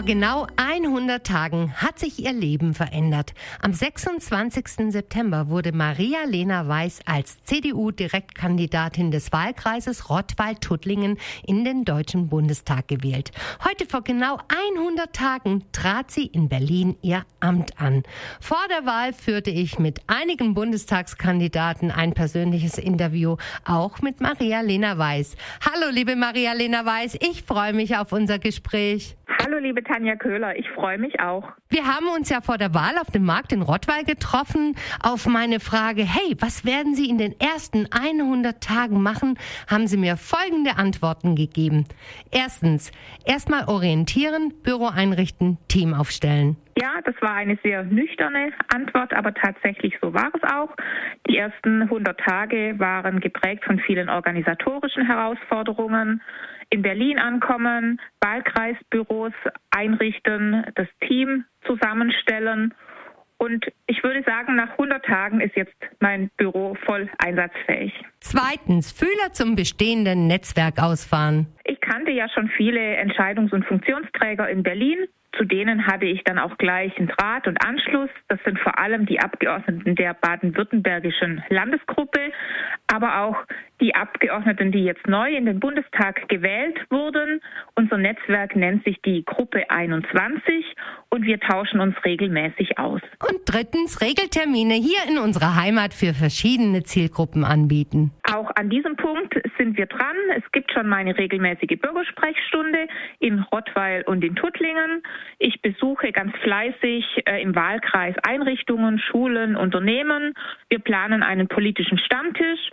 Vor genau 100 Tagen hat sich ihr Leben verändert. Am 26. September wurde Maria-Lena Weiß als CDU-Direktkandidatin des Wahlkreises Rottweil-Tuttlingen in den Deutschen Bundestag gewählt. Heute vor genau 100 Tagen trat sie in Berlin ihr Amt an. Vor der Wahl führte ich mit einigen Bundestagskandidaten ein persönliches Interview, auch mit Maria-Lena Weiß. Hallo, liebe Maria-Lena Weiß, ich freue mich auf unser Gespräch. Hallo, liebe Tanja Köhler, ich freue mich auch. Wir haben uns ja vor der Wahl auf dem Markt in Rottweil getroffen. Auf meine Frage, hey, was werden Sie in den ersten 100 Tagen machen, haben Sie mir folgende Antworten gegeben. Erstens, erstmal orientieren, Büro einrichten, Team aufstellen. Ja, das war eine sehr nüchterne Antwort, aber tatsächlich so war es auch. Die ersten 100 Tage waren geprägt von vielen organisatorischen Herausforderungen in Berlin ankommen, Wahlkreisbüros einrichten, das Team zusammenstellen. Und ich würde sagen, nach 100 Tagen ist jetzt mein Büro voll einsatzfähig. Zweitens, Fühler zum bestehenden Netzwerk ausfahren. Ich kannte ja schon viele Entscheidungs- und Funktionsträger in Berlin. Zu denen hatte ich dann auch gleich einen Draht und Anschluss. Das sind vor allem die Abgeordneten der baden-württembergischen Landesgruppe, aber auch die Abgeordneten, die jetzt neu in den Bundestag gewählt wurden. Unser Netzwerk nennt sich die Gruppe 21 und wir tauschen uns regelmäßig aus. Und drittens Regeltermine hier in unserer Heimat für verschiedene Zielgruppen anbieten. Auch an diesem Punkt sind wir dran. Es gibt schon meine regelmäßige Bürgersprechstunde in Rottweil und in Tuttlingen. Ich besuche ganz fleißig äh, im Wahlkreis Einrichtungen, Schulen, Unternehmen. Wir planen einen politischen Stammtisch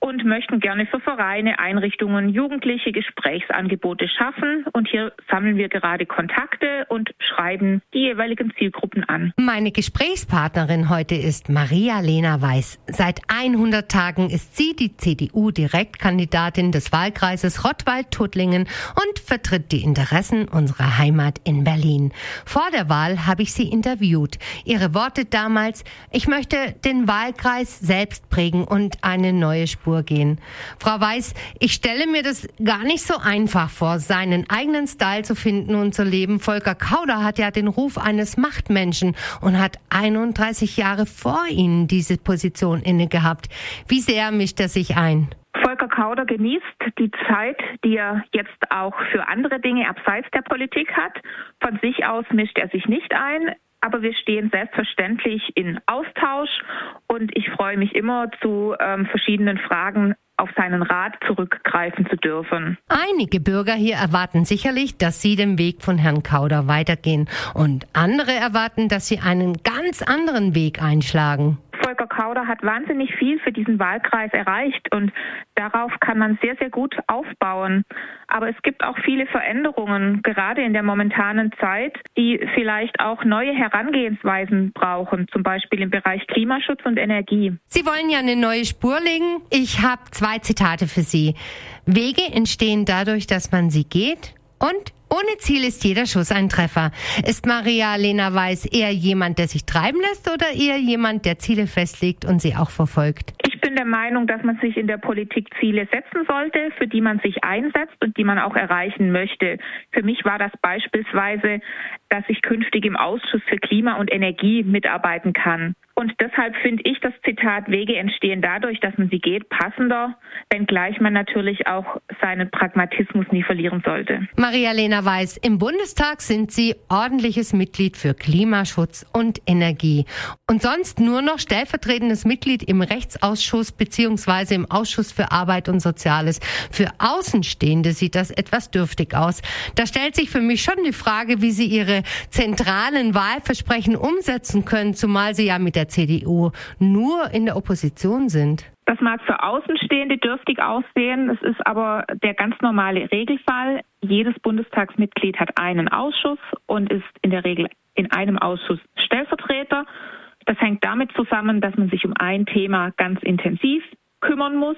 und möchten gerne für Vereine, Einrichtungen, Jugendliche Gesprächsangebote schaffen. Und hier sammeln wir gerade Kontakte und schreiben die jeweiligen Zielgruppen an. Meine Gesprächspartnerin heute ist Maria-Lena Weiß. Seit 100 Tagen ist sie die CDU-Direktkandidatin des Wahlkreises Rottwald-Tuttlingen und vertritt die Interessen unserer Heimat in Berlin. Vor der Wahl habe ich sie interviewt. Ihre Worte damals, ich möchte den Wahlkreis selbst prägen und eine neue Spur gehen. Frau Weiß, ich stelle mir das gar nicht so einfach vor, seinen eigenen Style zu finden und zu leben. Volker Kauder hat ja den Ruf eines Machtmenschen und hat 31 Jahre vor Ihnen diese Position inne gehabt. Wie sehr mischt er sich ein? Volker Kauder genießt die Zeit, die er jetzt auch für andere Dinge abseits der Politik hat. Von sich aus mischt er sich nicht ein aber wir stehen selbstverständlich in Austausch und ich freue mich immer zu ähm, verschiedenen Fragen auf seinen Rat zurückgreifen zu dürfen. Einige Bürger hier erwarten sicherlich, dass Sie den Weg von Herrn Kauder weitergehen und andere erwarten, dass Sie einen ganz anderen Weg einschlagen. Kauder hat wahnsinnig viel für diesen Wahlkreis erreicht und darauf kann man sehr, sehr gut aufbauen. Aber es gibt auch viele Veränderungen, gerade in der momentanen Zeit, die vielleicht auch neue Herangehensweisen brauchen, zum Beispiel im Bereich Klimaschutz und Energie. Sie wollen ja eine neue Spur legen. Ich habe zwei Zitate für Sie. Wege entstehen dadurch, dass man sie geht und ohne Ziel ist jeder Schuss ein Treffer. Ist Maria Lena Weiß eher jemand, der sich treiben lässt oder eher jemand, der Ziele festlegt und sie auch verfolgt? Ich bin der Meinung, dass man sich in der Politik Ziele setzen sollte, für die man sich einsetzt und die man auch erreichen möchte. Für mich war das beispielsweise, dass ich künftig im Ausschuss für Klima und Energie mitarbeiten kann. Und deshalb finde ich das Zitat Wege entstehen dadurch, dass man sie geht, passender, wenngleich man natürlich auch seinen Pragmatismus nie verlieren sollte. Maria-Lena Weiß, im Bundestag sind Sie ordentliches Mitglied für Klimaschutz und Energie und sonst nur noch stellvertretendes Mitglied im Rechtsausschuss beziehungsweise im Ausschuss für Arbeit und Soziales. Für Außenstehende sieht das etwas dürftig aus. Da stellt sich für mich schon die Frage, wie Sie Ihre zentralen Wahlversprechen umsetzen können, zumal Sie ja mit der CDU nur in der Opposition sind? Das mag für Außenstehende dürftig aussehen. Es ist aber der ganz normale Regelfall. Jedes Bundestagsmitglied hat einen Ausschuss und ist in der Regel in einem Ausschuss Stellvertreter. Das hängt damit zusammen, dass man sich um ein Thema ganz intensiv kümmern muss.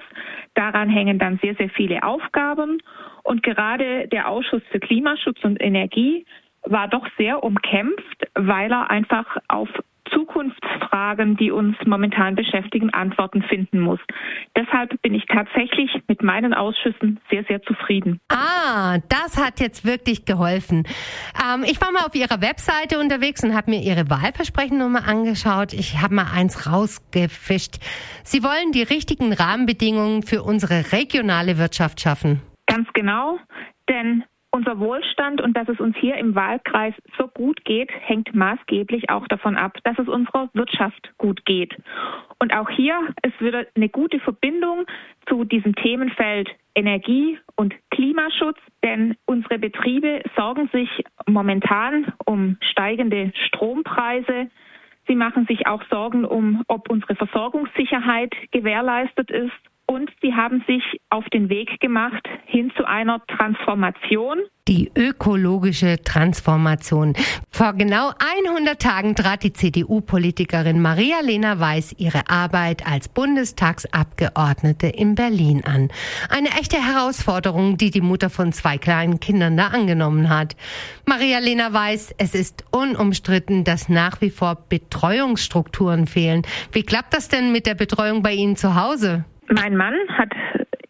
Daran hängen dann sehr, sehr viele Aufgaben. Und gerade der Ausschuss für Klimaschutz und Energie war doch sehr umkämpft, weil er einfach auf Zukunftsfragen, die uns momentan beschäftigen, Antworten finden muss. Deshalb bin ich tatsächlich mit meinen Ausschüssen sehr, sehr zufrieden. Ah, das hat jetzt wirklich geholfen. Ähm, ich war mal auf Ihrer Webseite unterwegs und habe mir Ihre Wahlversprechen nochmal angeschaut. Ich habe mal eins rausgefischt. Sie wollen die richtigen Rahmenbedingungen für unsere regionale Wirtschaft schaffen. Ganz genau, denn unser Wohlstand und dass es uns hier im Wahlkreis so gut geht, hängt maßgeblich auch davon ab, dass es unserer Wirtschaft gut geht. Und auch hier ist wieder eine gute Verbindung zu diesem Themenfeld Energie und Klimaschutz, denn unsere Betriebe sorgen sich momentan um steigende Strompreise. Sie machen sich auch Sorgen um, ob unsere Versorgungssicherheit gewährleistet ist und sie haben sich auf den Weg gemacht hin zu einer Transformation. Die ökologische Transformation. Vor genau 100 Tagen trat die CDU-Politikerin Maria-Lena Weiß ihre Arbeit als Bundestagsabgeordnete in Berlin an. Eine echte Herausforderung, die die Mutter von zwei kleinen Kindern da angenommen hat. Maria-Lena Weiß, es ist unumstritten, dass nach wie vor Betreuungsstrukturen fehlen. Wie klappt das denn mit der Betreuung bei Ihnen zu Hause? Mein Mann hat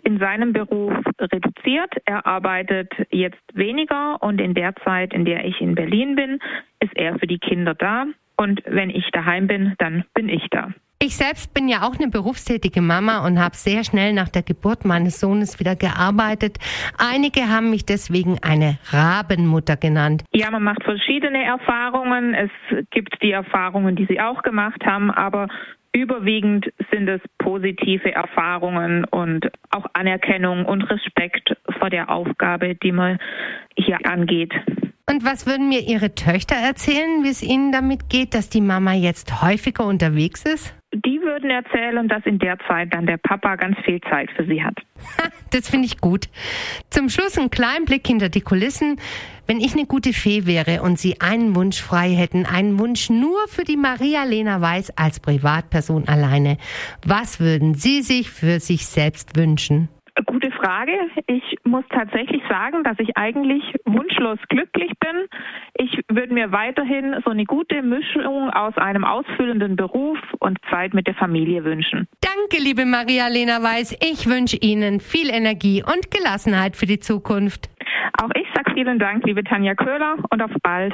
in seinem Beruf reduziert. Er arbeitet jetzt weniger und in der Zeit, in der ich in Berlin bin, ist er für die Kinder da. Und wenn ich daheim bin, dann bin ich da. Ich selbst bin ja auch eine berufstätige Mama und habe sehr schnell nach der Geburt meines Sohnes wieder gearbeitet. Einige haben mich deswegen eine Rabenmutter genannt. Ja, man macht verschiedene Erfahrungen. Es gibt die Erfahrungen, die Sie auch gemacht haben, aber Überwiegend sind es positive Erfahrungen und auch Anerkennung und Respekt vor der Aufgabe, die man hier angeht. Und was würden mir Ihre Töchter erzählen, wie es Ihnen damit geht, dass die Mama jetzt häufiger unterwegs ist? Die würden erzählen, dass in der Zeit dann der Papa ganz viel Zeit für sie hat. Das finde ich gut. Zum Schluss ein kleinen Blick hinter die Kulissen. Wenn ich eine gute Fee wäre und Sie einen Wunsch frei hätten, einen Wunsch nur für die Maria Lena Weiß als Privatperson alleine, was würden Sie sich für sich selbst wünschen? Gute Frage. Ich muss tatsächlich sagen, dass ich eigentlich wunschlos glücklich bin. Ich würde mir weiterhin so eine gute Mischung aus einem ausfüllenden Beruf und Zeit mit der Familie wünschen. Danke, liebe Maria-Lena Weiß. Ich wünsche Ihnen viel Energie und Gelassenheit für die Zukunft. Auch ich sage vielen Dank, liebe Tanja Köhler, und auf bald.